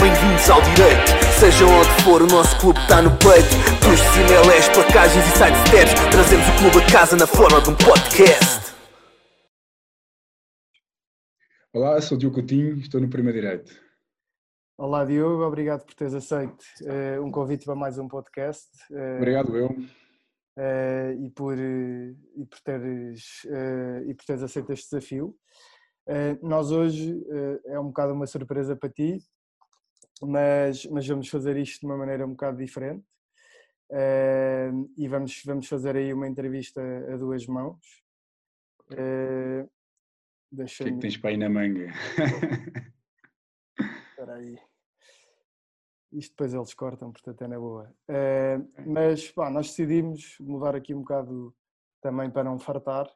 Bem-vindos ao direito, seja onde for, o nosso clube está no peito. Dos CMLS, placagens e sidesteps, trazemos o clube a casa na forma de um podcast. Olá, sou o Diogo Coutinho, estou no Prima Direito. Olá Diogo, obrigado por teres aceito uh, um convite para mais um podcast. Uh, obrigado eu. Uh, e, por, e, por teres, e por teres aceito este desafio. Nós hoje é um bocado uma surpresa para ti, mas, mas vamos fazer isto de uma maneira um bocado diferente. e vamos, vamos fazer aí uma entrevista a duas mãos. Uh, o que é que tens para aí na manga? Espera aí. Isto depois eles cortam, portanto é na boa. Uh, mas pá, nós decidimos mudar aqui um bocado também para não fartar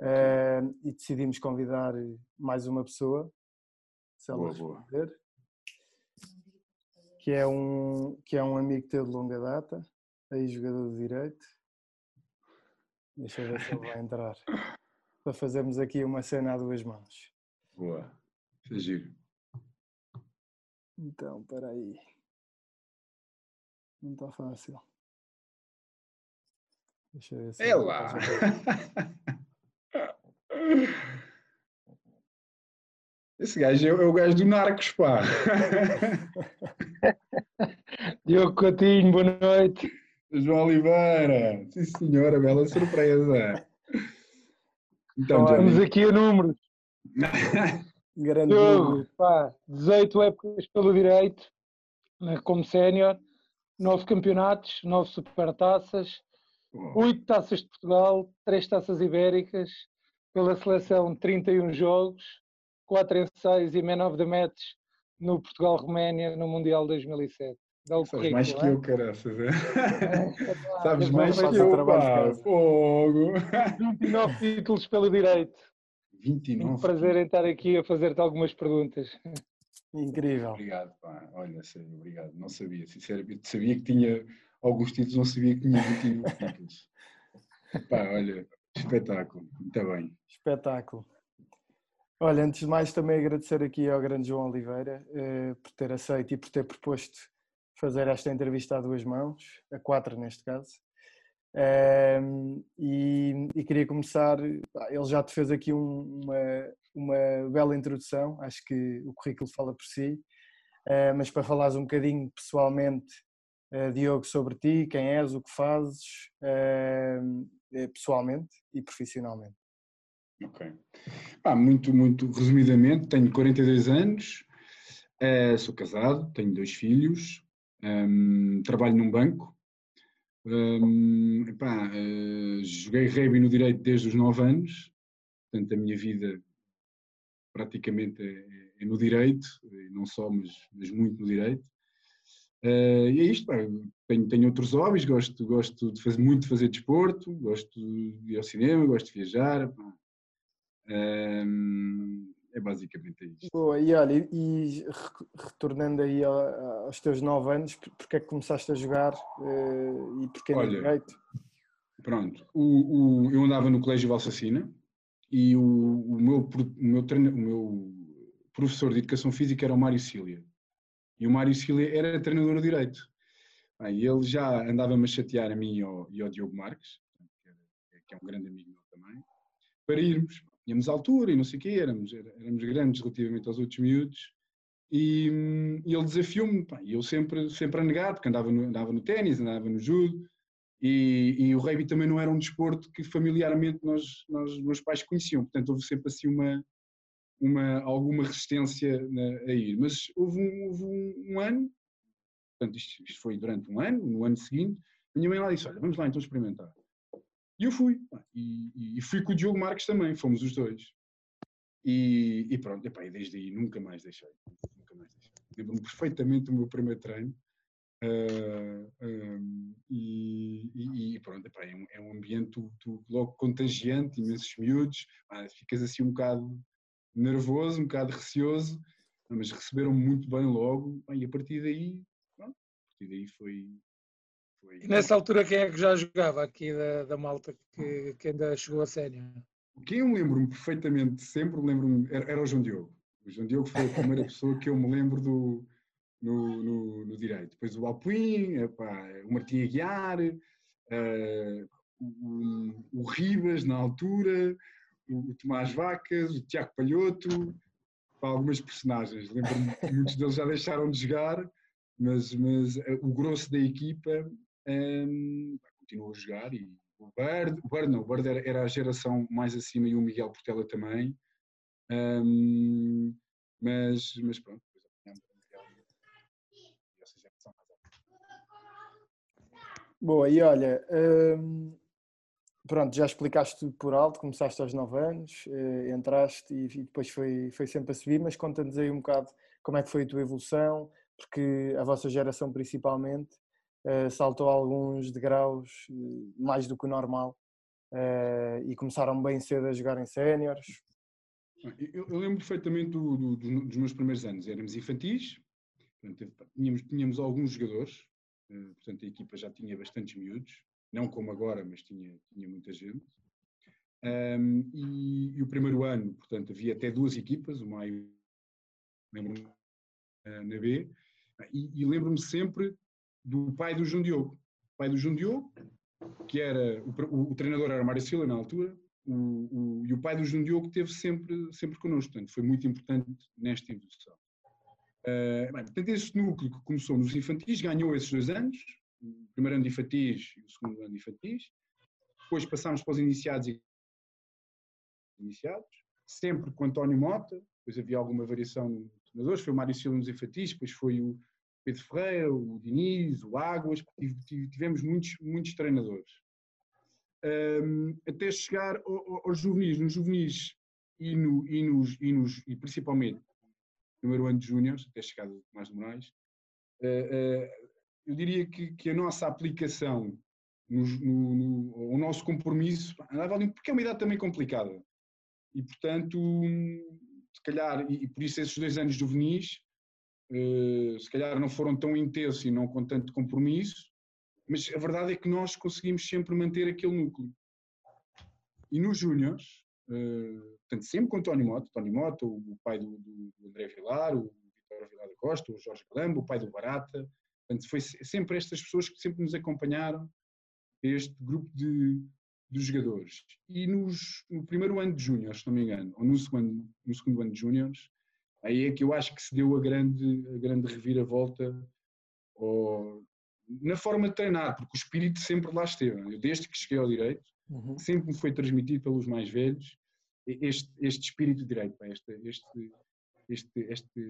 uh, e decidimos convidar mais uma pessoa, se ela boa, boa. que é um que é um amigo teu de longa data, aí jogador de direito. Deixa eu ver se ele vai entrar. para fazermos aqui uma cena a duas mãos. Boa, isso é giro. Então, espera aí. Não está fácil. Deixa eu ver se. É lá! Esse gajo é, é o gajo do Narcos, pá! Diogo Coutinho, boa noite. João Oliveira, sim senhora, bela surpresa. Então, Estamos aqui a números. Grande Diogo, pá, 18 épocas pelo direito, como sénior, 9 campeonatos, 9 supertaças, 8 taças de Portugal, 3 taças ibéricas, pela seleção 31 jogos, 4 em 6 e Man of the Match no Portugal-Roménia no Mundial 2007. Dá o Sabes mais que eu, caraças. É? Sabes mais que eu, pá. Fogo. 29 títulos pelo direito. 29. Um prazer em estar aqui a fazer-te algumas perguntas. Incrível. Obrigado, pá. Olha, sério, obrigado. Não sabia, sinceramente. Sabia que tinha alguns títulos, não sabia que tinha 29 títulos. Pá, olha, espetáculo. Muito bem. Espetáculo. Olha, antes de mais também agradecer aqui ao grande João Oliveira eh, por ter aceito e por ter proposto fazer esta entrevista a duas mãos, a quatro neste caso. Um, e, e, queria começar, ele já te fez aqui um, uma, uma bela introdução, acho que o currículo fala por si, uh, mas para falares um bocadinho pessoalmente, uh, Diogo, sobre ti, quem és, o que fazes, uh, pessoalmente e profissionalmente. Ok. Ah, muito, muito resumidamente, tenho 42 anos, sou casado, tenho dois filhos, um, trabalho num banco. Um, epá, joguei rugby no direito desde os 9 anos, portanto a minha vida praticamente é, é no direito, não só, mas, mas muito no direito. Uh, e é isto, pá, tenho, tenho outros hobbies, gosto, gosto de fazer, muito de fazer desporto, gosto de ir ao cinema, gosto de viajar. Um, é basicamente isso. Boa, e olha, e retornando aí aos teus 9 anos, porque é que começaste a jogar uh, e porquê olha, direito? Pronto, o, o, eu andava no Colégio Valsacina e o, o, meu, o, meu treino, o meu professor de Educação Física era o Mário Cília. E o Mário Cília era treinador Direito. Bem, ele já andava-me a chatear a mim e ao, e ao Diogo Marques, que é um grande amigo meu também, para irmos. Tínhamos altura e não sei o quê, éramos, éramos grandes relativamente aos outros miúdos, e, e ele desafiou-me, e eu sempre, sempre a negar, porque andava no, andava no ténis, andava no judo, e, e, o rugby também não era um desporto que familiarmente nós, nós meus pais conheciam, portanto houve sempre assim uma, uma, alguma resistência na, a ir. Mas houve um, houve um, um ano, portanto isto, isto, foi durante um ano, no ano seguinte, a minha mãe lá disse, olha, vamos lá então experimentar. E eu fui. E, e, fui com o Diogo Marques também, fomos os dois. E, e pronto, epá, e desde aí nunca mais deixei. Nunca mais deixei. Lembro-me perfeitamente do meu primeiro treino. Uh, ah, um, e, e, pronto, epá, é, um, é um ambiente tu, tu, logo contagiante, imensos miúdos, ah, ficas assim um bocado nervoso, um bocado receoso, mas receberam muito bem logo, e a partir daí, pronto, a partir daí foi, foi... E nessa altura quem é que já jogava aqui da, da malta que, que ainda chegou a sério? Quem eu lembro-me perfeitamente, sempre lembro-me, era, era, o João Diogo. O João Diogo foi a primeira pessoa que eu me lembro do, no, no, no direito. Depois o Alpuim, epá, o Martim Aguiar, uh, o, o, Ribas na altura, o, Tomás Vacas, o Tiago Palhoto, algumas personagens. Lembro-me que muitos deles já deixaram de jogar, mas, mas uh, o grosso da equipa um, continua a jogar e o Bird, o Bird não, o Bird era, era, a geração mais acima e o Miguel Portela também. Um, mas, mas pronto, Boa, e olha, hum, pronto, já explicaste tudo por alto, começaste aos 9 anos, eh, entraste e, e, depois foi, foi sempre a subir, mas conta-nos aí um bocado como é que foi a tua evolução, porque a vossa geração principalmente eh, saltou alguns degraus eh, mais do que o normal e começaram bem cedo a jogar em séniores. Eu, eu, lembro perfeitamente do, do, dos meus primeiros anos, éramos infantis, portanto, tínhamos, tínhamos alguns jogadores, portanto a equipa já tinha bastantes miúdos, não como agora, mas tinha, tinha muita gente. Um, e, e, o primeiro ano, portanto, havia até duas equipas, o Maio, lembro-me, uh, na B, e, e lembro-me sempre do pai do João Diogo. O pai do João Diogo, que era, o, o, o treinador era Mário Silva na altura, o, o, e o pai do João Diogo esteve sempre, sempre connosco, portanto, foi muito importante nesta evolução. Uh, bem, portanto, este núcleo que começou nos infantis ganhou esses dois anos, o primeiro ano de infantis e o segundo ano de infantis. Depois passámos para os iniciados e iniciados, sempre com António Mota, depois havia alguma variação nos treinadores, foi o Mário Silva nos infantis, depois foi o Pedro Ferreira, o Diniz, o Águas, tivemos muitos, muitos treinadores. Um, até chegar aos juvenis, nos juvenis e, no, e, nos, e, nos, e principalmente no primeiro ano de júniores, até chegar Tomás de Moraes, uh, uh, eu diria que, que a nossa aplicação, no, no, no, o nosso compromisso, andava ali, porque é uma idade também complicada. E, portanto, se calhar, e, e por isso esses dois anos juvenis, uh, se calhar não foram tão intensos e não com tanto compromisso, mas a verdade é que nós conseguimos sempre manter aquele núcleo. E nos Júniors, uh, portanto, sempre com o Tony Mota, Tony Mota, o, pai do, do, André Vilar, o Vitor Vilar da Costa, o Jorge Calambo, o pai do Barata, Portanto, foi sempre estas pessoas que sempre nos acompanharam, este grupo de, de jogadores. E nos, no primeiro ano de júnior, se não me engano, ou no segundo, no segundo ano de júniores, aí é que eu acho que se deu a grande, a grande reviravolta ou, na forma de treinar, porque o espírito sempre lá esteve. Eu, desde que cheguei ao direito, uhum. sempre me foi transmitido pelos mais velhos este, este espírito de direito, este, este, este, este,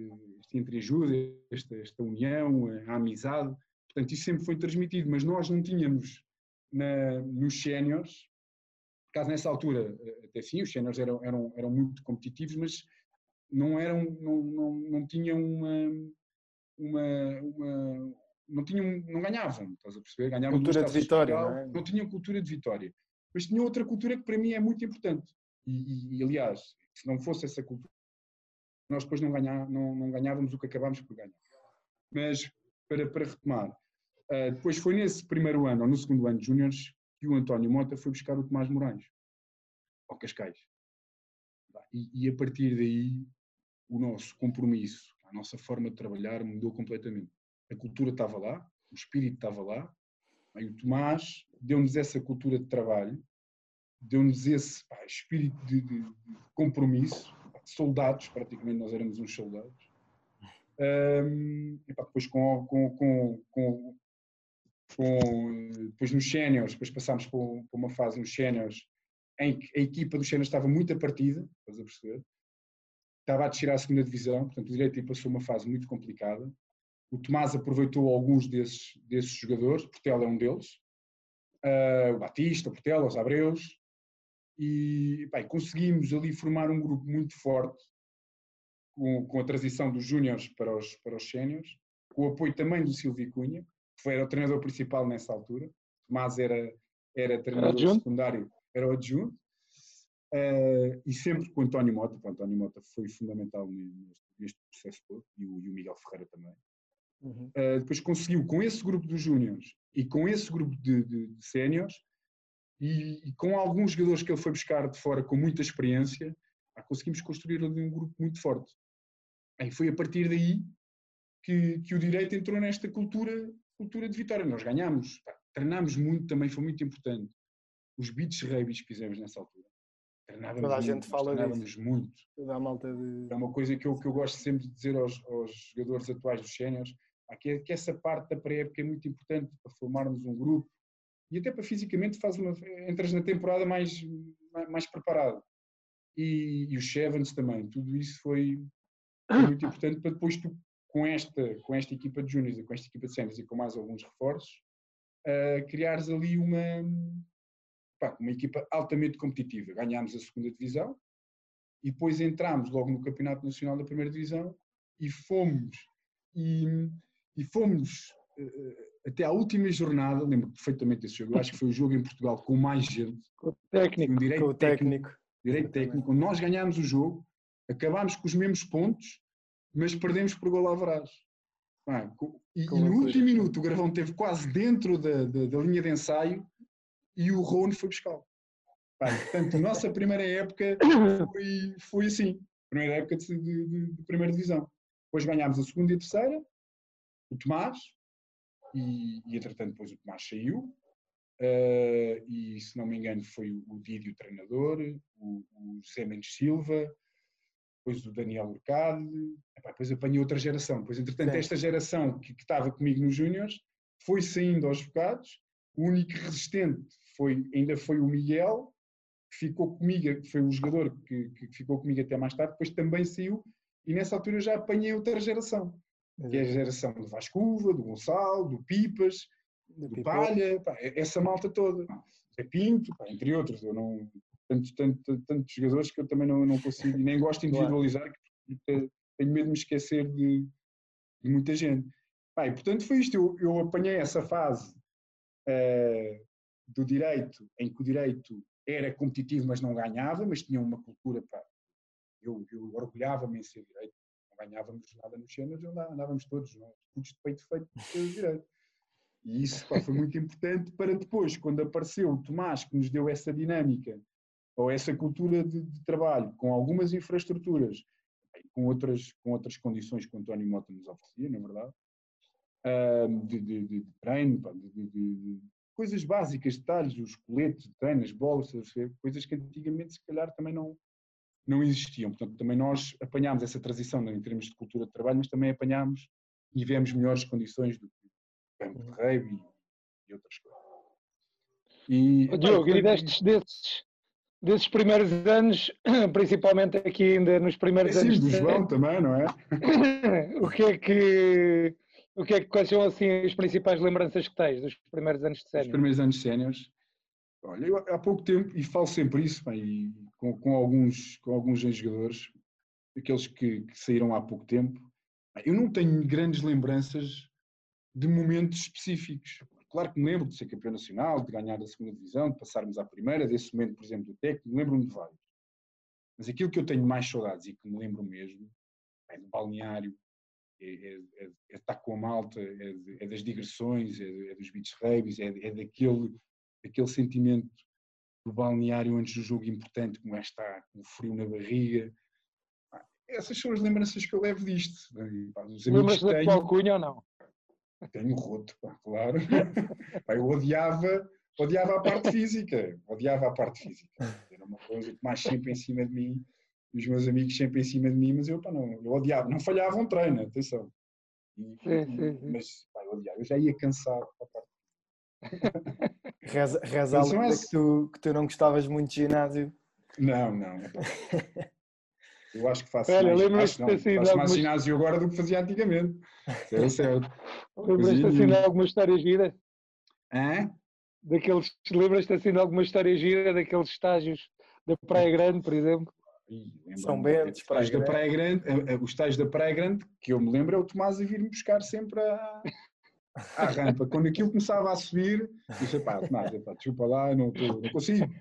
este entreajuda, esta, esta união, a amizade. Portanto, isso sempre foi transmitido, mas nós não tínhamos na, nos séniores, caso nessa altura, até sim, os séniores eram, eram, eram muito competitivos, mas não eram, não, não, não tinham uma, uma, uma não tinham, não ganhavam, estás a perceber? Ganhavam cultura de vitória, não, é? não tinham cultura de vitória. Mas tinham outra cultura que para mim é muito importante. E, e, e aliás, se não fosse essa cultura nós depois não, não, não ganhávamos o que acabámos por ganhar. Mas, para, para retomar, uh, depois foi nesse primeiro ano, ou no segundo ano de júniores, que o António Mota foi buscar o Tomás Moraes, ao Cascais. E, e, a partir daí, o nosso compromisso, a nossa forma de trabalhar mudou completamente. A cultura estava lá, o espírito estava lá, e o Tomás deu-nos essa cultura de trabalho, deu-nos esse pá, espírito de, de, de compromisso, soldados, praticamente nós éramos uns soldados. Um, e, pá, depois com, com, com, com, com depois nos séniores, depois passámos por, uma fase nos séniores em que a equipa dos séniores estava muito a partida, estás a perceber? Estava a descer à segunda divisão, portanto o direito passou uma fase muito complicada. O Tomás aproveitou alguns desses, desses jogadores, Portela é um deles, uh, o Batista, o Portela, os Abreus, e bem, conseguimos ali formar um grupo muito forte com, com a transição dos júniores para os, para os séniores, com o apoio também do Silvio Cunha, que foi, era o treinador principal nessa altura, Tomás era, era treinador era secundário, era o adjunto, uh, e sempre com o António Mota, o António Mota foi fundamental neste, neste processo todo, e o, e o, Miguel Ferreira também. Uhum. Uh, depois conseguiu, com esse grupo dos júniores e com esse grupo de, de, de séniores, e, e, com alguns jogadores que ele foi buscar de fora com muita experiência, conseguimos construir ali um grupo muito forte. E foi a partir daí que, que o direito entrou nesta cultura, cultura de vitória. Nós ganhámos, pá, treinámos muito, também foi muito importante. Os beats rugby que fizemos nessa altura. Treinávamos Toda a muito, gente fala treinávamos disso. muito. Da malta de. É uma coisa que eu, que eu gosto sempre de dizer aos, aos jogadores atuais dos séniores, que, é- que essa parte da pré-época é muito importante para formarmos um grupo e até para fisicamente faz uma, entras na temporada mais, mais, preparado. E, e os Sevens também, tudo isso foi, muito importante para depois tu, com esta, com esta equipa de júniors e com esta equipa de séniores e com mais alguns reforços, ah, criares ali uma, pá, uma equipa altamente competitiva. Ganhámos a segunda divisão e depois entramos logo no Campeonato Nacional da Primeira Divisão e fomos e, e fomos eh, até à última jornada, lembro perfeitamente desse jogo, eu acho que foi o jogo em Portugal com mais gente, Com o técnico. um direito o técnico, técnico. direito técnico, nós ganhámos o jogo, acabámos com os mesmos pontos, mas perdemos por gol. Pá, co- e, e no último minuto o Gravão esteve quase dentro da, da, da linha de ensaio e o Rony foi buscar. Portanto, a nossa primeira época foi, foi assim. Primeira época de, de- de- de primeira divisão. Depois ganhámos a segunda e a terceira, o Tomás, e, e entretanto depois o Tomás saiu. eh, e se não me engano foi o, Didi o treinador, o, o José Mendes Silva, depois o Daniel Epá, depois apanhei outra geração. Depois, entretanto, Sim. esta geração que, que estava comigo nos Júniors foi saindo aos bocados. O único resistente foi, ainda foi o Miguel, que ficou comigo, que foi o jogador que, que ficou comigo até mais tarde, depois também saiu, e nessa altura eu já apanhei outra geração, que é a geração do Vascuva, do Gonçalo, do Pipas, Do do. Palha, pá, essa malta toda. É Pinto, pá, entre outros. Eu não, tantos, tantos, tantos jogadores que eu também não, não consigo, nem gosto de individualizar, porque tenho medo de me esquecer de, de muita gente. Pá, e, portanto, foi isto. Eu, eu apanhei essa fase eh, do direito, em que o direito era competitivo, mas não ganhava, mas tinha uma cultura. Pá, eu, eu orgulhava-me em ser direito. Não ganhávamos nada nos cenas, andávamos todos, não, é? de peito feito direito. E isso pá, foi muito importante para depois, quando apareceu o Tomás, que nos deu essa dinâmica, ou essa cultura de, de trabalho, com algumas infraestruturas, com outras, com outras condições que o António Mota nos oferecia, na verdade, ahm, de, de- de- treino, pá, de, coisas básicas, detalhes, os coletes de treino, as ver? coisas que antigamente se calhar também não, não existiam. Portanto, também nós apanhámos essa transição em termos de cultura de trabalho, mas também apanhámos e vemos melhores condições do que o campo de rugby e outras coisas. E, epá, Diogo, e portanto, destes, desses, primeiros anos, principalmente aqui ainda nos é primeiros assim, anos do João também, não é? o que é que o que é que quais são assim as principais lembranças que tens dos primeiros anos de Os sénior? primeiros anos séniores. Olha, eu há pouco tempo, e falo sempre isso, bem, com, com alguns, com alguns jogadores, aqueles que, que saíram há pouco tempo, bem, eu não tenho grandes lembranças de momentos específicos. Claro que me lembro de ser campeão nacional, de ganhar a segunda divisão, de passarmos à primeira, desse momento, por exemplo, do técnico, lembro-me de vários. Mas aquilo que eu tenho mais saudades e que me lembro mesmo é do balneário, é, é- é- é estar com a malta, é, é das digressões, é, é dos beach rabies, é, é daquele, daquele sentimento do balneário antes do jogo importante, como é estar com o frio na barriga. Essas são as lembranças que eu levo disto. Que da atual cunha ou não? tenho roto, pá, claro. Pá, eu odiava, odiava a parte física, odiava a parte física. Era uma coisa que mais sempre em cima de mim, os meus amigos sempre em cima de mim, mas eu, pá, não, eu odiava, não falhava um treino, atenção. E- Sim, sim, sim. Mas pá, eu odiava, eu já ia cansado. Reza, reza a lenda esses- que tu, que tu não gostavas muito de ginásio. Não, não. Eu acho que faço Olha, mais, acho, não, faço mais algumas- ginásio agora do que fazia antigamente. É certo. Lembras-te assim de alguma história gira? Hã? Daqueles, lembras-te assim de alguma história gira daqueles estágios da Praia Grande, por exemplo? São Bento, os estágios da Praia Praia Grande, eh, eh, os estágios da Praia Grande, que eu me lembro, é o Tomás a vir-me buscar sempre à, à rampa. Quando aquilo começava a subir, eu disse, pá, Tomás, desculpa lá, não, tô- não consigo.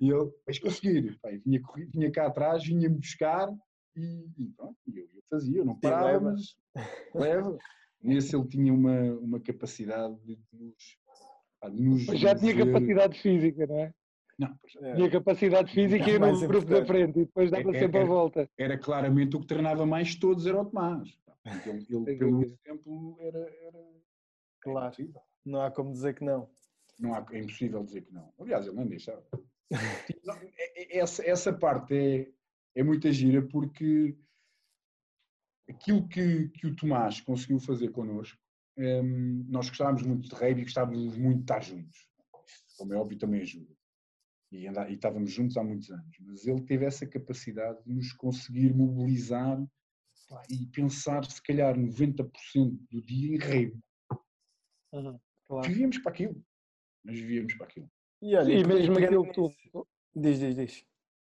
E ele, vais conseguir. Pá, vinha, vinha cá atrás, vinha-me buscar e, e pronto, eu, eu fazia, eu não parava, leva. mas leva. Nesse ele tinha uma, uma capacidade de nos, pá, de nos Mas já tinha capacidade física, não é? Não. Tinha capacidade física e Mais no grupo da frente e depois dava é- sempre a volta. era claramente o que treinava mais todos, era o Tomás. Portanto, Ele, ele, pelo exemplo, era, era Claro. impossível. Não há como dizer que não. Não há, é impossível dizer que não. Aliás, ele nem deixava. Não, é- é- essa, essa parte é, é muita gira porque aquilo que, que o Tomás conseguiu fazer connosco, hum, nós gostávamos muito de rugby e gostávamos muito de estar juntos. Como é óbvio, também ajuda. E, e estávamos juntos há muitos anos. Mas ele teve essa capacidade de nos conseguir mobilizar e pensar, se calhar, 90% do dia em rugby. Claro. Vivíamos para aquilo. Nós vivíamos para aquilo. E olha, E mesmo aquilo que tu. Diz, diz, diz.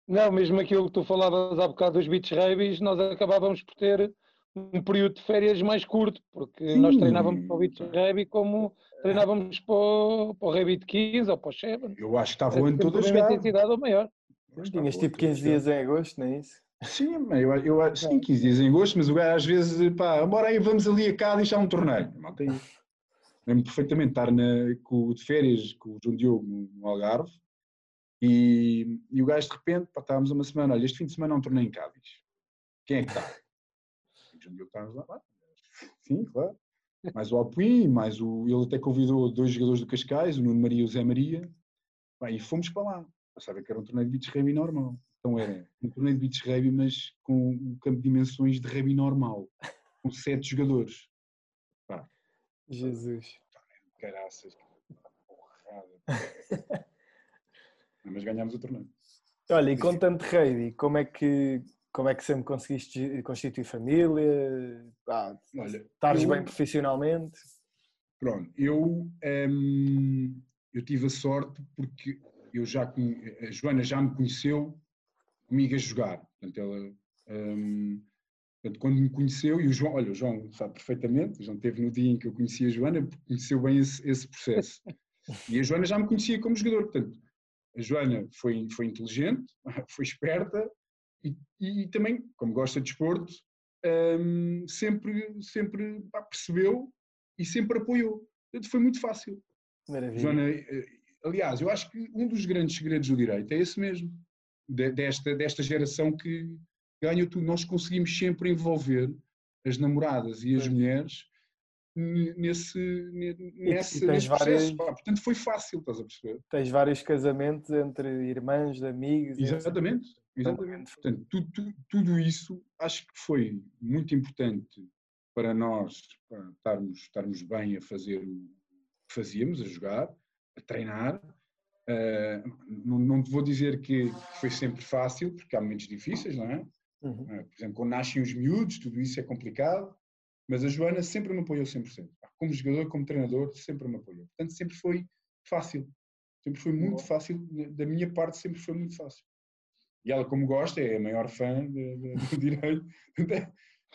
Não, mesmo aquilo que tu falavas há bocado dos beach rabies, nós acabávamos por ter um período de férias mais curto, porque nós Sim. treinávamos para o beach rugby como treinávamos para o, para o rugby de 15 ou para o Sheba. Eu acho que estava o ano todo a a jogar. intensidade ou maior. Tinhas tipo ano todo a 15 jogar. dias em agosto, não é isso? Sim, mas eu, eu, sim, 15 dias em agosto, mas o gajo às vezes, pá, bora aí, vamos ali a cá deixar um torneio. Malta aí. Lembro perfeitamente estar na, com, de férias com o João Diogo no, Algarve e, e o gajo de repente, pá, estávamos uma semana, olha, este fim de semana há um torneio em Cádiz. Quem é que está? O João Diogo estávamos lá, "Ah, sim, claro. Mais o Alpuim, mais o. Ele até convidou dois jogadores do Cascais, o Nuno Maria e o Zé Maria, pá, e fomos para lá. Pensava que era um torneio de beach rugby normal. Então era um torneio de beach rugby, mas com um campo de dimensões de rugby normal, com sete jogadores. Jesus. Caraças, que porrada. Mas ganhámos o torneio. Olha, e com tanto rugby, como é que como é que sempre conseguiste constituir família? Ah, Olha, estares eu- bem profissionalmente? Pronto, eu, hum, eu tive a sorte porque eu já a Joana já me conheceu comigo a jogar. Portanto, ela, hum, portanto, quando me conheceu, e o João, olha, o João sabe perfeitamente, o João esteve no dia em que eu conheci a Joana, conheceu bem esse, esse processo. E a Joana já me conhecia como jogador, portanto, a Joana foi, foi inteligente, foi esperta e, e também, como gosta de desporto, hum, sempre, sempre pá, percebeu e sempre apoiou. Portanto, foi muito fácil. Maravilha. Joana, eh, aliás, eu acho que um dos grandes segredos do direito é esse mesmo, de- desta, desta geração que ganhou tudo. Nós conseguimos sempre envolver as namoradas e as mulheres nesse, ne- nesse, nesse processo. várias- pá. Portanto, foi fácil, estás a perceber? Tens vários casamentos entre irmãs, amigos. e. Exatamente. Exatamente. Portanto, tu- tu- tudo isso acho que foi muito importante para nós para estarmos, estarmos bem a fazer o que fazíamos, a jogar, a treinar. Ah, não, não te vou dizer que foi sempre fácil, porque há momentos difíceis, não é? Uhum. Ah, Por exemplo, quando nascem os miúdos, tudo isso é complicado, mas a Joana sempre me apoiou 100%. Como jogador, como treinador, sempre me apoiou. Portanto, sempre foi fácil. Sempre foi muito Boa. fácil, da minha parte, sempre foi muito fácil. E ela, como gosta, é a maior fã do direito.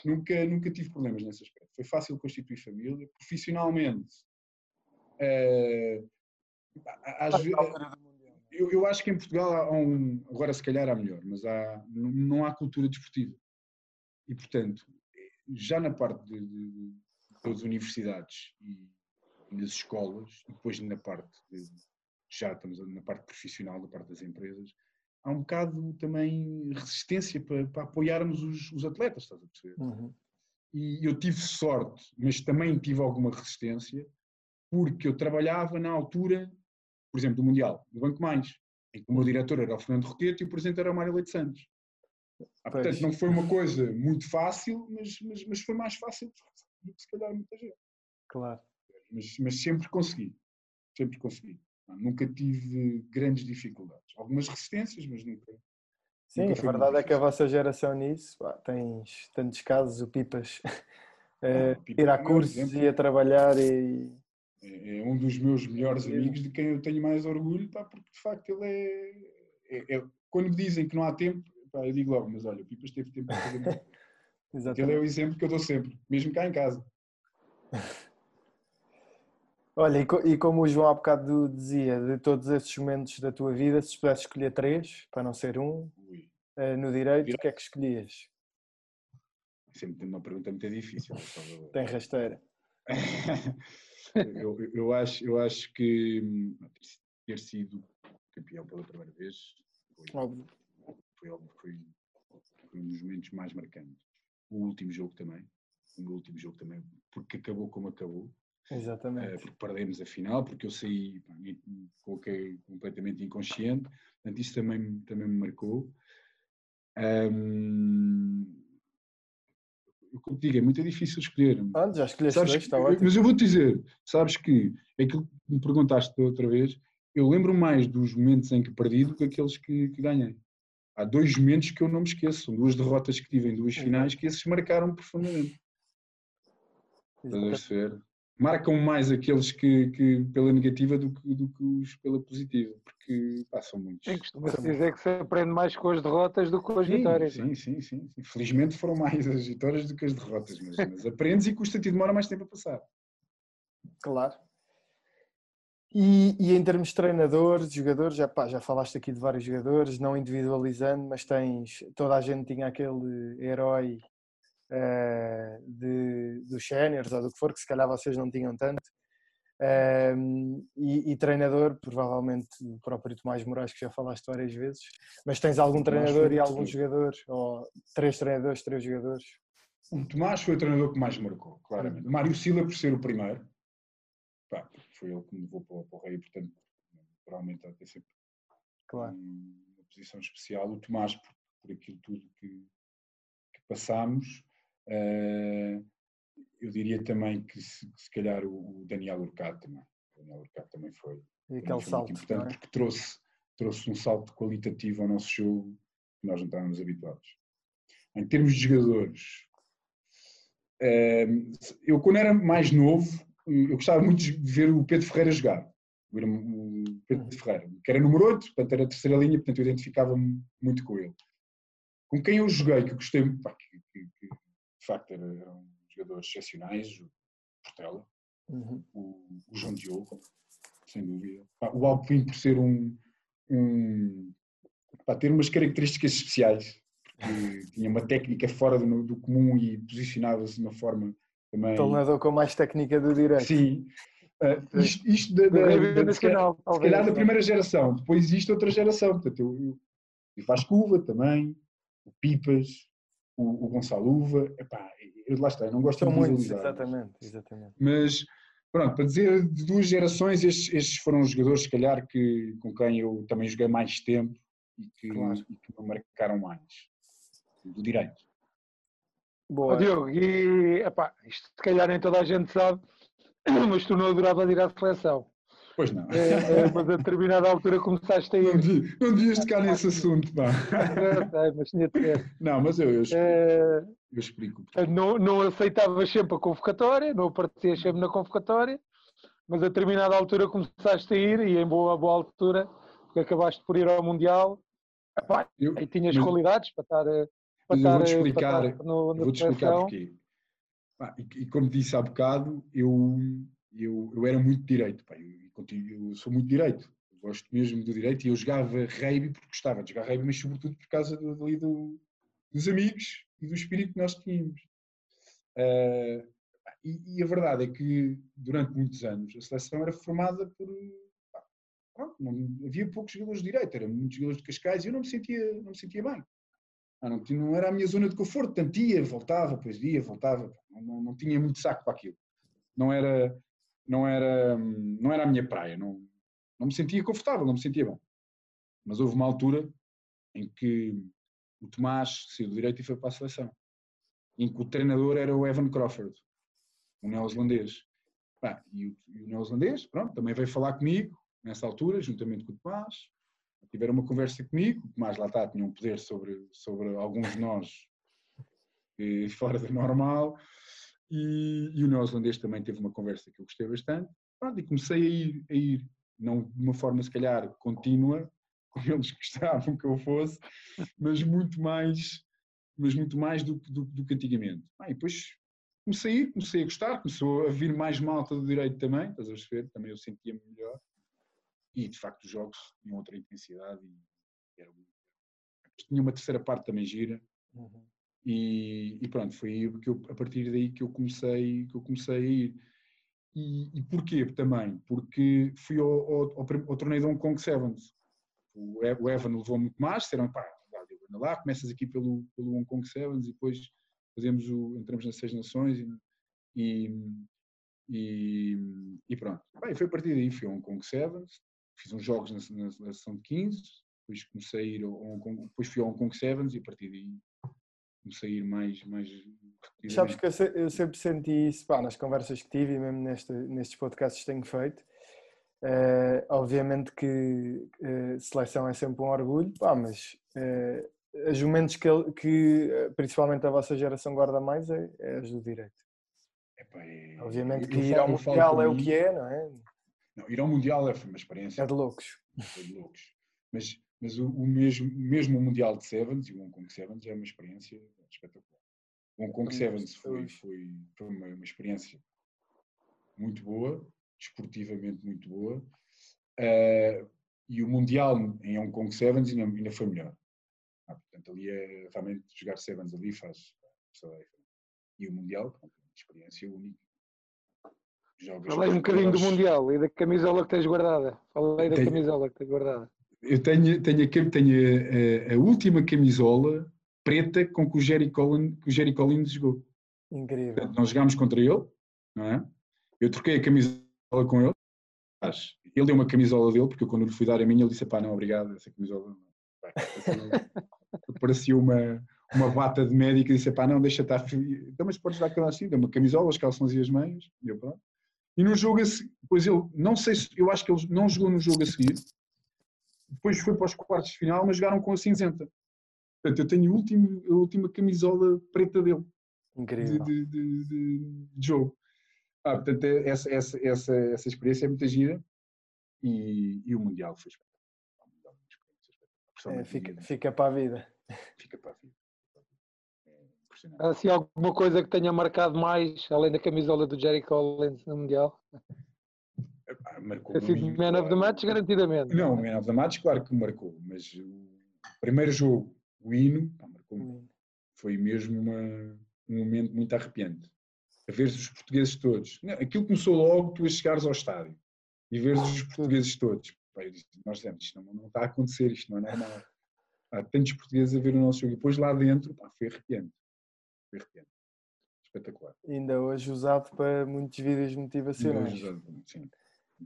Nunca, nunca tive problemas nesse aspecto. Foi fácil constituir família. Profissionalmente, eh, às ve- eu, eu acho que em Portugal há um, agora se calhar há melhor, mas há, não, há cultura desportiva. E, portanto, já na parte de, de- das universidades e, e nas escolas, e depois na parte, de- já estamos na parte profissional, da parte das empresas, há um bocado também resistência para, para apoiarmos os, os atletas, estás a perceber? Uhum. e eu tive sorte, mas também tive alguma resistência, porque eu trabalhava na altura, por exemplo, do Mundial, do Banco Mais, em que o meu diretor era o Fernando Roquete e o presidente era o Mário Leite Santos. Ah, portanto, não foi uma coisa muito fácil, mas, mas, mas foi mais fácil do que se calhar muita gente. Claro. Mas, mas sempre consegui, sempre consegui. Nunca tive grandes dificuldades. Algumas resistências, mas nunca. Sim, Nunca a verdade é que a vossa geração nisso, pá, tens tantos casos, o Pipas eh, Ah, Pipa ir é a meu cursos e a trabalhar e É é um dos meus melhores Sim. amigos, de quem eu tenho mais orgulho, pá, porque de facto ele é, é- é- Quando me dizem que não há tempo, pá, eu digo logo, mas olha, o Pipas teve tempo para fazer muito. Ele é o exemplo que eu dou sempre, mesmo cá em casa. Olha, e, co- e como o João há bocado dizia, de todos esses momentos da tua vida, se pudesse escolher três, para não ser um, Ui, eh, no direito, o que é que escolhias? sempre tem uma pergunta muito difícil. Tem rasteira. eu, eu- acho, eu acho que hum, ter sido campeão pela primeira vez. Foi, Óbvio. foi, foi, foi um dos momentos mais marcantes. O último jogo também. O último jogo também, porque acabou como acabou. Exatamente. porque perdemos a final, porque eu saí, pá, coloquei completamente inconsciente. Portanto, isso também, me- também me marcou. Ahm, o que eu te digo, é muito difícil escolher. Pronto, já escolheste Sabes dois, que- está ótimo. Mas eu vou-te dizer, sabes que aquilo que me perguntaste da outra vez, eu lembro mais dos momentos em que perdi do que aqueles que, que ganhei. Há dois momentos que eu não me esqueço, são duas derrotas que tive em duas finais que esses marcaram profundamente. Estás a perceber? Marcam mais aqueles que, que pela negativa do que, do que os pela positiva, porque são muitos. Sim, costuma-se dizer que se aprende mais com as derrotas do que com as Sim, vitórias. é? Sim, sim, sim, sim. Felizmente foram mais as vitórias do que as derrotas, mas, mas aprendes e custa-te e demora mais tempo a passar. Claro. E, e em termos de treinadores, jogadores, já, pá, já falaste aqui de vários jogadores, não individualizando, mas tens, toda a gente tinha aquele herói de, dos séniores ou do que for, que se calhar vocês não tinham tanto. Ehm, e, e treinador, provavelmente o próprio Tomás Moraes, que já falaste várias vezes, mas tens algum treinador e algum jogador, ou três treinadores, três jogadores. O Tomás foi o treinador que mais marcou, claramente. O Mário Silva, por ser o primeiro, pá, foi ele que me levou para, o- para o Rei, portanto, naturalmente, há de ter sempre Claro. um- uma posição especial. O Tomás, por, por aquilo tudo que, que passámos. Eh, eu diria também que, se, se calhar, o, Daniel Urcado também. O Daniel também foi. E aquele foi salto, muito importante, é? porque trouxe, trouxe um salto qualitativo ao nosso jogo que nós não estávamos habituados. Em termos de jogadores, eh, eu quando era mais novo, eu gostava muito de ver o Pedro Ferreira jogar. O Pedro Uhum. Ferreira, que era número 8, portanto era a terceira linha, portanto eu identificava-me muito com ele. Com quem eu joguei, que eu gostei, pá, que, que- que, de facto era- eram jogadores excepcionais, o Portela, Uhum. o, o João Diogo, sem dúvida. O Alpin por ser um, um pá, ter umas características especiais, porque tinha uma técnica fora do, do comum e posicionava-se de uma forma também. Treinador com mais técnica do direito. Sim. Ah, isto, isto da, da, da- de se calhar- se calhar da é? primeira geração, depois existe outra geração. Portanto, eu, eu, o Vasco Uva também, o Pipas, o, o Gonçalo Uva. Epá, eu, lá está, eu não gosto São de muitos, exatamente, exatamente. mas pronto, para dizer de duas gerações, estes, estes foram os jogadores, se calhar, que, com quem eu também joguei mais tempo e que, Claro. e que me marcaram mais. Do direito. Boa. Diogo, e epá, isto se calhar nem toda a gente sabe, mas tu não adoravas ir à seleção. Pois não. É, é, mas a determinada altura começaste a Não, ir. devia- não devias tocar nesse assunto, pá. Não sei, mas tinha de ser. Não, mas eu, eu, explico, É, eu explico. não, não aceitavas sempre a convocatória, não aparecias sempre na convocatória, mas a determinada altura começaste a ir e em boa, boa altura, porque acabaste por ir ao Mundial, epá, Eu, aí tinhas mas- qualidades para estar, eh, para eu estar, vou-te eh, para explicar- estar no, eu na vou-te explicar porquê. E, e como disse há bocado, eu, eu, eu era muito direito. Pá, eu, eu eu sou muito direito. Gosto mesmo do direito e eu jogava rugby porque gostava de jogar rugby, mas sobretudo por causa do, do- dos amigos e do espírito que nós tínhamos. Ah, e, e a verdade é que durante muitos anos a seleção era formada por. pá, pronto, não- havia poucos jogadores de direito, eram muitos jogadores de Cascais e eu não me sentia, não me sentia bem. Ah, não, não era a minha zona de conforto, tanto ia, voltava, depois ia, voltava, não, não, não tinha muito saco para aquilo. Não era, não era, não era a minha praia, não, não me sentia confortável, não me sentia bem. Mas houve uma altura em que o Tomás saiu do direito e foi para a seleção, em que o treinador era o Evan Crawford, um neozelandês. Pá, e, o, e o neozelandês, pronto, também veio falar comigo nessa altura, juntamente com o Tomás, tiveram uma conversa comigo, o Tomás lá está, tinha um poder sobre, sobre alguns de nós eh, fora do normal, e, e o neozelandês também teve uma conversa que eu gostei bastante, pronto, e comecei a ir, a ir, não de uma forma se calhar contínua, como eles gostavam que eu fosse, mas muito mais, mas muito mais do, do, do que antigamente. Ah, e depois comecei a ir, comecei a gostar, começou a vir mais malta do direito também, estás a perceber? Também eu sentia-me melhor. E de facto os jogos tinham outra intensidade e era. Tinha uma terceira parte também gira. Uhum. E, e pronto, foi que eu, a partir daí que eu comecei, que eu comecei a ir. E, e porquê também? Porque fui ao, ao, ao, ao torneio de Hong Kong Sevens. o o Evan levou muito mais, disseram, pá, lá, começas aqui pelo, pelo Hong Kong Sevens e depois fazemos o, entramos nas Seis Nações e, e, e, pronto. Bem, foi a partir daí, fui ao Hong Kong Sevens, fiz uns jogos na, na seleção de 15, depois comecei a ir ao Hong Kong, depois fui ao Hong Kong Sevens e a partir daí comecei a ir mais, mais Sabes que eu, se- eu sempre senti isso pá, nas conversas que tive e mesmo neste, nestes podcasts que tenho feito. Eh, obviamente que eh, seleção é sempre um orgulho, pá, mas eh, as momentos que, que principalmente a vossa geração guarda mais é, é as do direito. Epá, é- Obviamente que eu ir falo- ao Mundial é o que é, não é? Não, ir ao Mundial é uma experiência É de loucos. foi de loucos. Mas, mas o, o mesmo, mesmo o Mundial de Sevens e o Hong Kong Sevens é uma experiência espetacular. O Hong Kong Sevens foi, foi, foi uma, uma experiência muito boa, desportivamente muito boa. Ah, e o Mundial em Hong Kong Sevens ainda, ainda foi melhor. Ah, portanto, ali é realmente jogar Sevens ali faz. E o Mundial, pronto, é uma experiência única. Jogas Falei um bocadinho do Mundial e da camisola que tens guardada. Falei da Tenho- camisola que tens guardada. Eu tenho, tenho, a, tenho a, a- a última camisola preta com que o Jerry, Collin, que o Jerry Collins jogou. Incrível. Portanto, nós jogámos contra ele, não é? Eu troquei a camisola com ele. Ele deu uma camisola dele, porque eu quando lhe fui dar a minha, ele disse: pá, não, obrigado, essa camisola. não." Bem, parecia- uma, uma bata de médico e disse: pá, não, deixa estar. Então, mas podes dar aquela assim, deu uma camisola, os calções e as meias. E eu, pronto. E no jogo a seguir, depois ele, não sei se, eu acho que ele não jogou no jogo a seguir, depois foi para os quartos de final, mas jogaram com a cinzenta. Portanto, eu tenho o último, a última camisola preta dele de, Incrível. de, de- de- de jogo. Ah, portanto, é- essa, essa, essa, essa experiência é muito gira e, e o Mundial foi espetacular. A É, fica, fica para a vida. fica para a vida. É assim alguma coisa que tenha marcado mais, além da camisola do Jerry Collins no Mundial? Marcou Ter sido Man of the. Match, garantidamente. Não, o Man of the Match, claro que marcou, mas o primeiro jogo, o hino, pá, marcou muito. foi mesmo uma- um momento muito arrepiante. A ver os portugueses todos. Não, aquilo começou logo tu a chegares ao estádio e ver os portugueses todos. Pá, disse, nós dizemos, isto não, não está a acontecer, isto não é normal. Há tantos portugueses a ver o nosso jogo. E depois lá dentro, pá, foi arrepiante. Foi arrepiante. Espetacular. Ainda hoje usado para muitos vídeos motivacionais. Sim.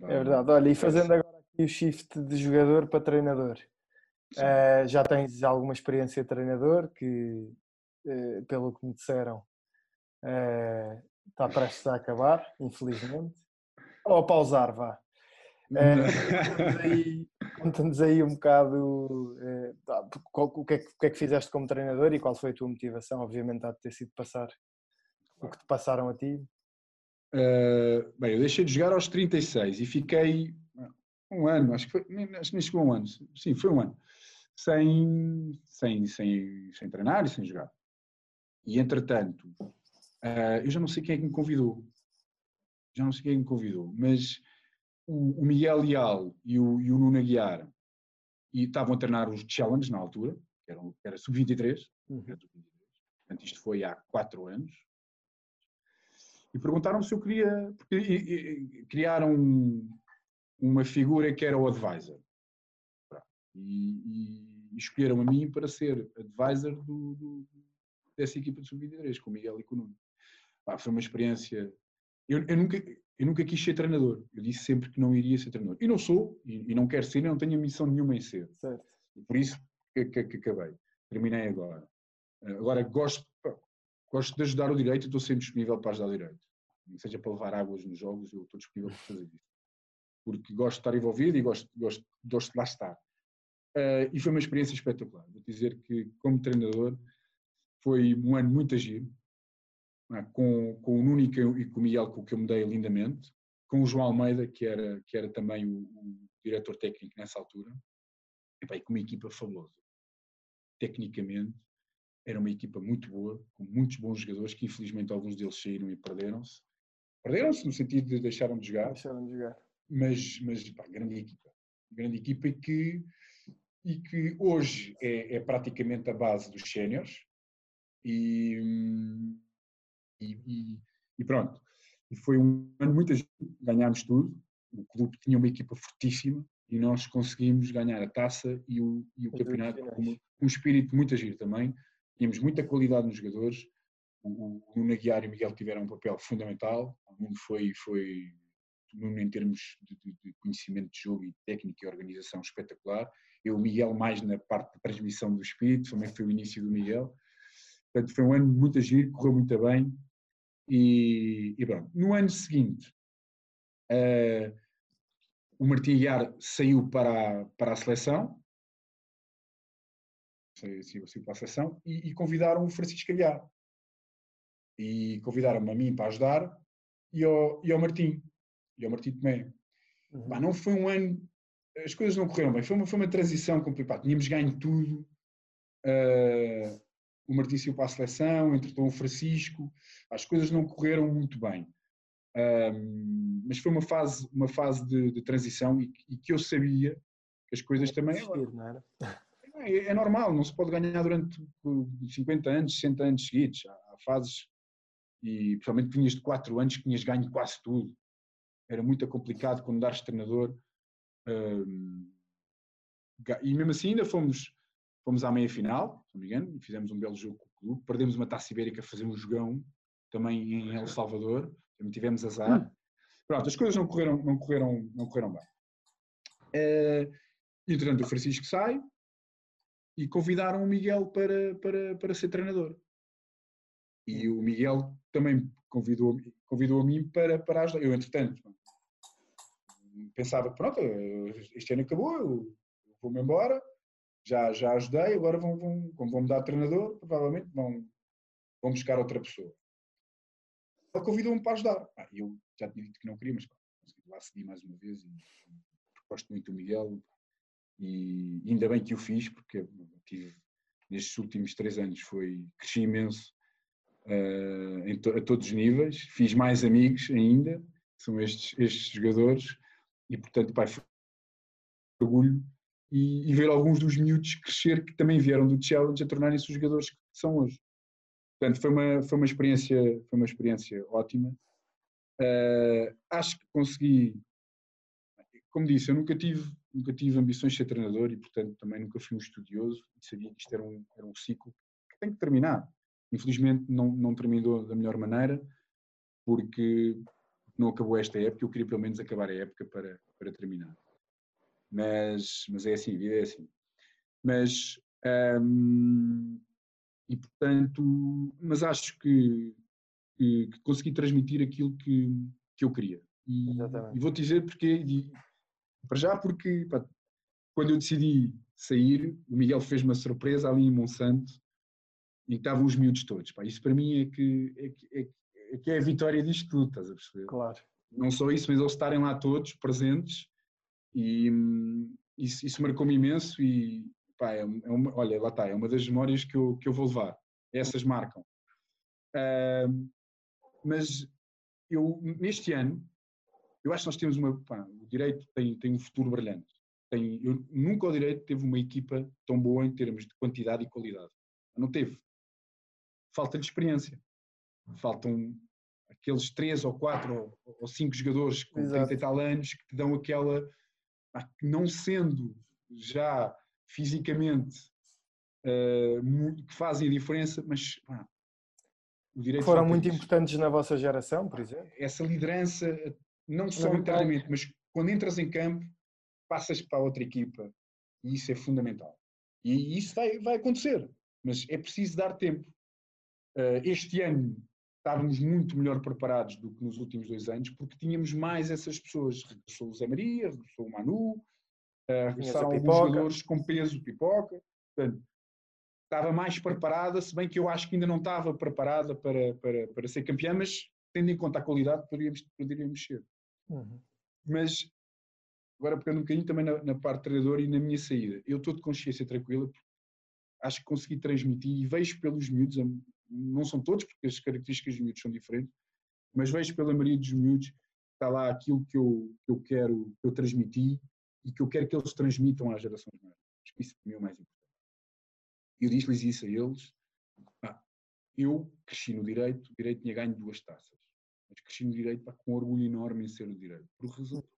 É verdade. Olha, e fazendo agora aqui o shift de jogador para treinador. Eh, já tens alguma experiência de treinador que, eh, pelo que me disseram, eh, está prestes a acabar, infelizmente. Ou a pausar, vá. Conta-nos aí- um bocado tá, qual- o, que é que, o que é que fizeste como treinador e qual foi a tua motivação. Obviamente há de ter sido passar o que te passaram a ti. Uh, bem, eu deixei de jogar aos 36 e fiquei um ano, acho que, foi, nem, acho que nem chegou a um ano, sim, foi um ano, sem, sem, sem, sem treinar e sem jogar. E entretanto, uh, eu já não sei quem é que me convidou, já não sei quem é que me convidou, mas o, o Miguel Leal e o, e o Nuno Aguiar e estavam a treinar os Challenge na altura, que era, era sub-23, Uhum. era sub-23, portanto isto foi há quatro anos, e perguntaram-me se eu queria. Porque e- e- criaram um- uma figura que era o advisor. E, e escolheram a mim para ser advisor do, do- dessa equipa de sub-23, com o Miguel e com o Nuno. Pá, foi uma experiência. Eu, eu nunca, eu nunca quis ser treinador. Eu disse sempre que não iria ser treinador. E não sou, e, e não quero ser, e não tenho missão nenhuma em ser. Certo. Por isso que, que- que acabei. Terminei agora. Agora gosto, gosto de ajudar o direito e estou sempre disponível para ajudar o direito. Seja para levar águas nos jogos, eu estou disponível para fazer isso. Porque gosto de estar envolvido e gosto, gosto, gosto de lá estar. Eh, e foi uma experiência espetacular. Vou dizer que, como treinador, foi um ano muito agir. Com, com o Nuno e com o Miguel, com que eu mudei lindamente. Com o João Almeida, que era, que era também o, o diretor técnico nessa altura. E, e com uma equipa fabulosa. Tecnicamente, era uma equipa muito boa, com muitos bons jogadores, que infelizmente alguns deles saíram e perderam-se. Perderam-se no sentido de deixaram de jogar, Deixaram de jogar. mas, mas pá, grande equipa. Grande equipa e que, e que hoje é, é praticamente a base dos séniores. E, e, e- pronto. E foi um ano muito. Ganhámos tudo. O clube tinha uma equipa fortíssima e nós conseguimos ganhar a taça e o, e o campeonato com um espírito muito agir também. Tínhamos muita qualidade nos jogadores. O, o Nuno Aguiar e o Miguel tiveram um papel fundamental. O Nuno foi, foi Nuno em termos de, de, de, conhecimento de jogo e técnica e organização espetacular. Eu, Miguel, mais na parte de transmissão do espírito, também foi o início do Miguel. Portanto, foi um ano muito agir, correu muito bem. E, e pronto. No ano seguinte, uh, o Martim Guiar saiu para, a, para a seleção, saiu, saiu para a e, e convidaram o Francisco Aguiar. E convidaram-me a mim para ajudar e ao, e ao Martim, e ao Martim Tomé. Uhum. Não foi um ano, as coisas não correram bem, foi uma, foi uma transição complicada, tínhamos ganho tudo, uh, o Martim saiu para a seleção, entretanto o Francisco, as coisas não correram muito bem. Um, mas foi uma fase, uma fase de, de transição e, e, que eu sabia que as coisas também. É, é, é, normal, não se pode ganhar durante 50 anos, 60 anos seguidos. Há, fases, e principalmente vinhas de 4 anos que tinhas ganho quase tudo. Era muito complicado quando dares treinador. Um, e mesmo assim ainda fomos, fomos à meia final, se não me engano, fizemos um belo jogo com o clube. Perdemos uma taça ibérica a fazer um jogão também em El Salvador também tivemos azar. Hum. Pronto, as coisas não correram, não correram, não correram bem. Uh, entretanto, o Francisco sai e convidaram o Miguel para, para, para ser treinador. E hum. o Miguel também convidou, convidou a mim para, para ajudar. Eu, entretanto, pensava, pronto, este ano acabou, eu vou-me embora, já, já ajudei, agora vão, vão, como vão me dar treinador, provavelmente vão, vão buscar outra pessoa ele convidou-me para ajudar. Ah, eu já tinha dito que não queria, mas pá, lá segui mais uma vez e, e gosto muito do Miguel e ainda bem que o fiz, porque tive nestes últimos três anos foi cresci imenso uh, to, a todos os níveis, fiz mais amigos ainda, são estes, estes jogadores e portanto pai, foi orgulho e, e, ver alguns dos miúdos crescer que também vieram do Challenge a tornarem-se os jogadores que são hoje. Portanto, foi uma, foi uma, experiência, foi uma experiência ótima. Uh, acho que consegui, como disse, eu nunca tive, nunca tive ambições de ser treinador e, portanto, também nunca fui um estudioso e sabia que isto era um, era um ciclo que tem que terminar. Infelizmente, não, não terminou da melhor maneira, porque não acabou esta época. Eu queria, pelo menos, acabar a época para, para terminar. Mas, mas é assim, a vida é assim. Mas. Um, e, portanto, mas acho que, que, que consegui transmitir aquilo que, que eu queria. E, e vou-te dizer porque, para já porque pá, quando eu decidi sair, o Miguel fez uma surpresa ali em Monsanto e estavam os miúdos todos. Pá, isso para mim é que é, que, é, é, que é a vitória disto tudo, estás a perceber? Claro. Não só isso, mas eles estarem lá todos presentes e hum, isso, isso marcou-me imenso e, pá, é, é uma, olha, lá está, é uma das memórias que eu, que eu vou levar. Essas marcam. Uh, mas eu, neste ano, eu acho que nós temos uma. Pá, o direito tem, tem um futuro brilhante. Tem, eu, nunca o direito teve uma equipa tão boa em termos de quantidade e qualidade. Não teve. Falta de experiência. Faltam aqueles três ou quatro ou, ou cinco jogadores com Exato. 30 e tal anos que te dão aquela. não sendo já fisicamente uh, que fazem a diferença, mas pá, o direito foram muito importantes na vossa geração, por exemplo. Essa liderança, não só internamente, mas quando entras em campo, passas para outra equipa e isso é fundamental. E isso vai, vai acontecer, mas é preciso dar tempo. Uh, este ano estávamos muito melhor preparados do que nos últimos dois anos, porque tínhamos mais essas pessoas. Regressou o Zé Maria, regressou o Manu, Uh, regressaram alguns jogadores com peso, pipoca. Portanto, estava mais preparada, se bem que eu acho que ainda não estava preparada para, para, para ser campeã, mas tendo em conta a qualidade, poderíamos, poderíamos ser. Uhum. Mas, agora pegando um bocadinho também na, na parte treinador e na minha saída, eu estou de consciência tranquila, porque acho que consegui transmitir e vejo pelos miúdos, não são todos, porque as características dos miúdos são diferentes, mas vejo pela maioria dos miúdos está lá aquilo que eu, que eu quero, que eu transmiti e que eu quero que eles transmitam às gerações mais Acho que isso para mim é o mais importante. Eu disse-lhes isso a eles. Pá, eu cresci no direito, o direito tinha ganho duas taças. Mas cresci no direito pá, com orgulho enorme em ser o direito. Por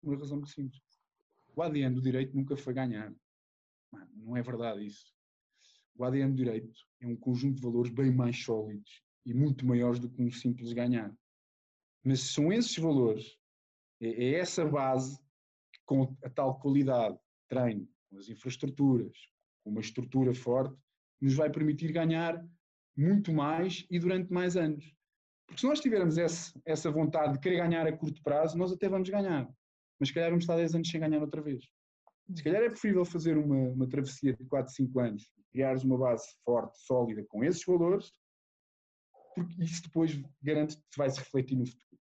uma razão muito simples. O ADN do direito nunca foi ganhar. Mano, não é verdade isso. O ADN do direito é um conjunto de valores bem mais sólidos e muito maiores do que um simples ganhar. Mas são esses valores, é, é essa base com a tal qualidade, treino, com as infraestruturas, com uma estrutura forte, nos vai permitir ganhar muito mais e durante mais anos. Porque se nós tivermos esse, essa vontade de querer ganhar a curto prazo, nós até vamos ganhar. Mas se calhar vamos estar 10 anos sem ganhar outra vez. Se calhar é preferível fazer uma, uma travessia de 4, 5 anos, criares uma base forte, sólida, com esses valores, porque isso depois garante que vai se refletir no futuro.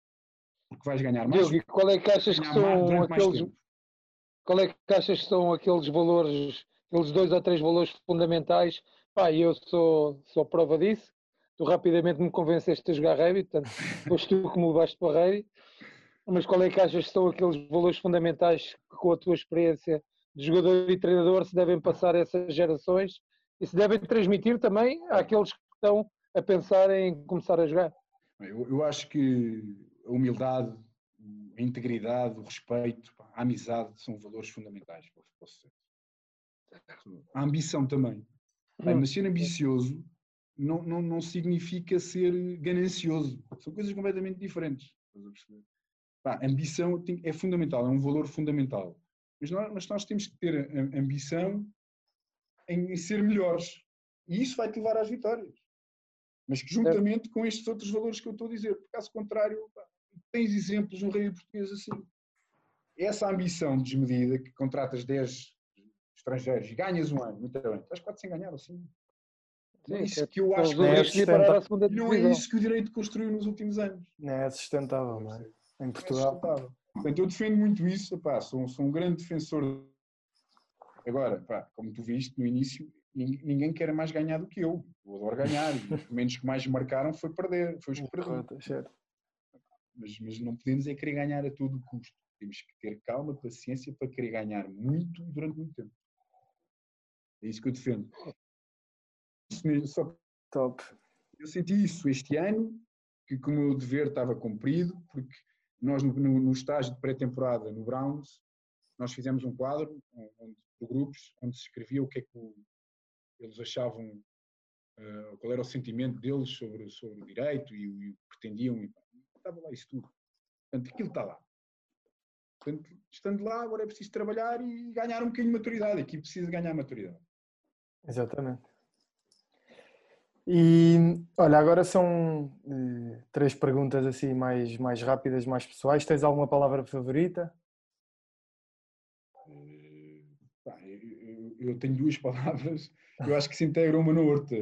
Porque vais ganhar mais. Diogo, qual é que achas que são aqueles. Qual é que achas que são aqueles valores, aqueles dois ou três valores fundamentais? Pá, eu sou, sou prova disso. Tu rapidamente me convenceste a jogar rugby, portanto, foste tu que me levaste para rugby. Mas qual é que achas que são aqueles valores fundamentais que, com a tua experiência de jogador e treinador, se devem passar a essas gerações e se devem transmitir também àqueles que estão a pensar em começar a jogar? Eu, eu acho que a humildade, a integridade, o respeito, a amizade são valores fundamentais para o futebol A ambição também. Bem, mas ser ambicioso não, não, não significa ser ganancioso. São coisas completamente diferentes. Pá, ambição é fundamental, é um valor fundamental. Mas nós, mas nós temos que ter ambição em, em ser melhores. E isso vai te levar às vitórias. Mas que juntamente com estes outros valores que eu estou a dizer, por caso contrário, pá, tens exemplos no rei português assim. Essa ambição desmedida, que contratas 10 estrangeiros e ganhas um ano, muito bem, estás quase sem ganhar assim. Sim, é isso que eu acho que é, não é isso que o direito construiu nos últimos anos. Não é sustentável, não é? Em Portugal. É Portanto, eu defendo muito isso, pá, sou, sou um grande defensor. Agora, pá, como tu viste no início, ninguém quer mais ganhar do que eu. Eu adoro ganhar. e os menos que mais marcaram foi perder, foi os que perderam. Mas, mas não podemos é querer ganhar a todo custo. Temos que ter calma, paciência para querer ganhar muito e durante muito tempo. É isso que eu defendo. Só Top. Eu senti isso este ano, que, que o meu dever estava cumprido, porque nós no, no, no estágio de pré-temporada no Browns, nós fizemos um quadro onde, de grupos onde se escrevia o que é que o, eles achavam, uh, qual era o sentimento deles sobre, sobre o direito e, e o que pretendiam. E, estava lá isso tudo. Portanto, aquilo está lá. Portanto, estando lá, agora é preciso trabalhar e ganhar um bocadinho de maturidade. Aqui precisa ganhar maturidade. Exatamente. E olha, agora são uh, três perguntas assim mais, mais rápidas, mais pessoais. Tens alguma palavra favorita? Uh, eu, tenho duas palavras, eu acho que se integram uma na outra,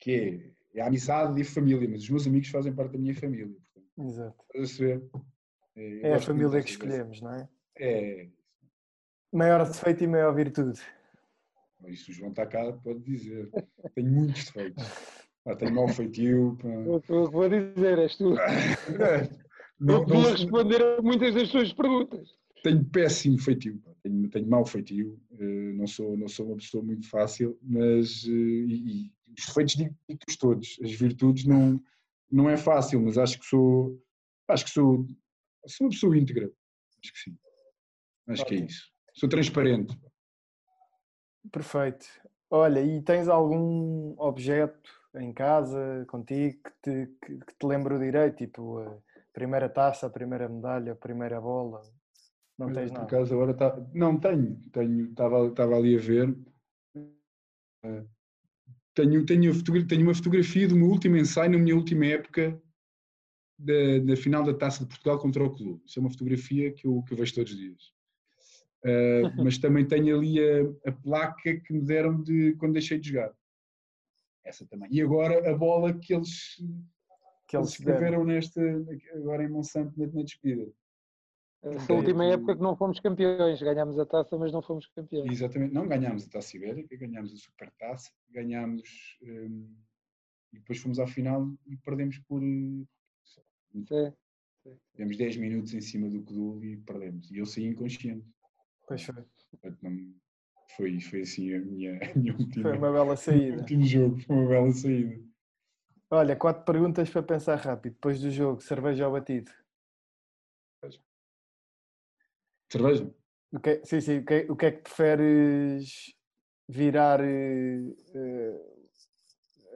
que é, é a amizade e a família, mas os meus amigos fazem parte da minha família. Portanto, Exato. É, é a família que escolhemos, não é? É. Maior defeito e maior virtude. Isso o João está cá, pode dizer. Tenho muitos defeitos. Tenho mau feitio. O que vou dizer, és tu. não, não, não responder a muitas das suas perguntas. Tenho péssimo feitio. Tenho, tenho mau feitio. Eh, não sou, não sou uma pessoa muito fácil, mas. Eh, e, e os defeitos digo-os todos. As virtudes não, não é fácil, mas acho que sou. Acho que sou. Sou uma pessoa íntegra. Acho que sim. Acho que é isso. Sou transparente. Perfeito. Olha, e tens algum objeto em casa, contigo, que te, que, que te lembra o direito? Tipo, a primeira taça, a primeira medalha, a primeira bola? Não tens nada? Por acaso agora tá... Não, tenho. tenho estava, estava ali a ver. Tenho, tenho, tenho uma fotografia do meu último ensaio, na minha última época, da, da final da Taça de Portugal contra o clube. Isso é uma fotografia que eu, que eu vejo todos os dias. Uh, mas também tenho ali a, a, placa que me deram de quando deixei de jogar. Essa também. E agora a bola que eles, que eles escreveram nesta, agora em Monsanto na, na despedida. Essa última época que não fomos campeões, ganhámos a taça, mas não fomos campeões. Exatamente, não ganhámos a taça ibérica, ganhámos a super taça, ganhámos um, e depois fomos à final e perdemos por. Sim. Tivemos 10 minutos em cima do Codul e perdemos. E eu saí inconsciente. Pois foi. Foi, foi assim a minha, a minha última. Foi uma bela saída. último jogo, foi uma bela saída. Olha, quatro perguntas para pensar rápido. Depois do jogo, cerveja ou batido? Cerveja. O que, é, sim, sim. O que, é, o que é que preferes virar? Uh,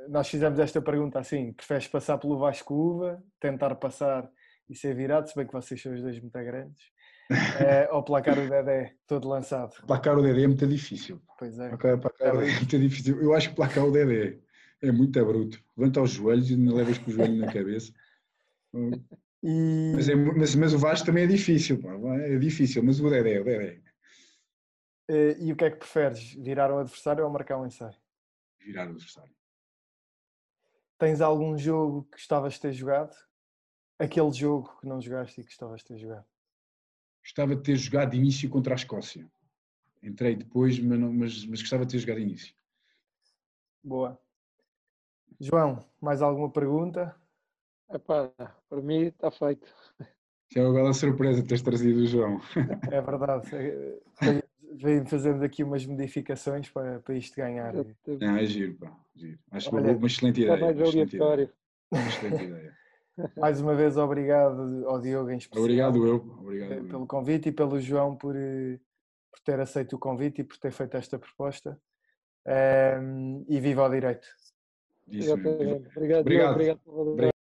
nós fizemos esta pergunta assim: preferes passar pelo Vasco Uva, tentar passar e ser virado, se bem que vocês são os dois muito grandes, uh, ou placar o Dedé todo lançado? Placar o Dedé é muito difícil. Pois é. Placar, placar é muito difícil. Eu acho que placar o Dedé é muito bruto. Levanta os joelhos e não levas com o joelho na cabeça. E... Mas, é, mas, mas, o Vasco também é difícil, pá. é difícil, mas o Dedé, o Dedé. E o que é que preferes? Virar o adversário ou marcar um ensaio? Virar o adversário. Tens algum jogo que gostavas de ter jogado? Aquele jogo que não jogaste e que gostavas de ter jogado? Gostava de ter jogado de início contra a Escócia. Entrei depois, mas, não, mas, mas gostava de ter jogado de início. Boa. João, mais alguma pergunta? Epá, para mim está feito. Já é uma bela surpresa teres trazido o João. É verdade. É, Vem fazendo aqui umas modificações para, para isto ganhar. Não, é giro, pá. Giro. Acho Olha, uma excelente ideia. Uma excelente ideia. Uma excelente ideia. Mais uma vez, obrigado ao Diogo em especial. Obrigado eu. Obrigado pelo eu. convite e pelo João por, eh, por ter aceito o convite e por ter feito esta proposta. Um, e viva ao direito. Isso, obrigado, obrigado, obrigado. obrigado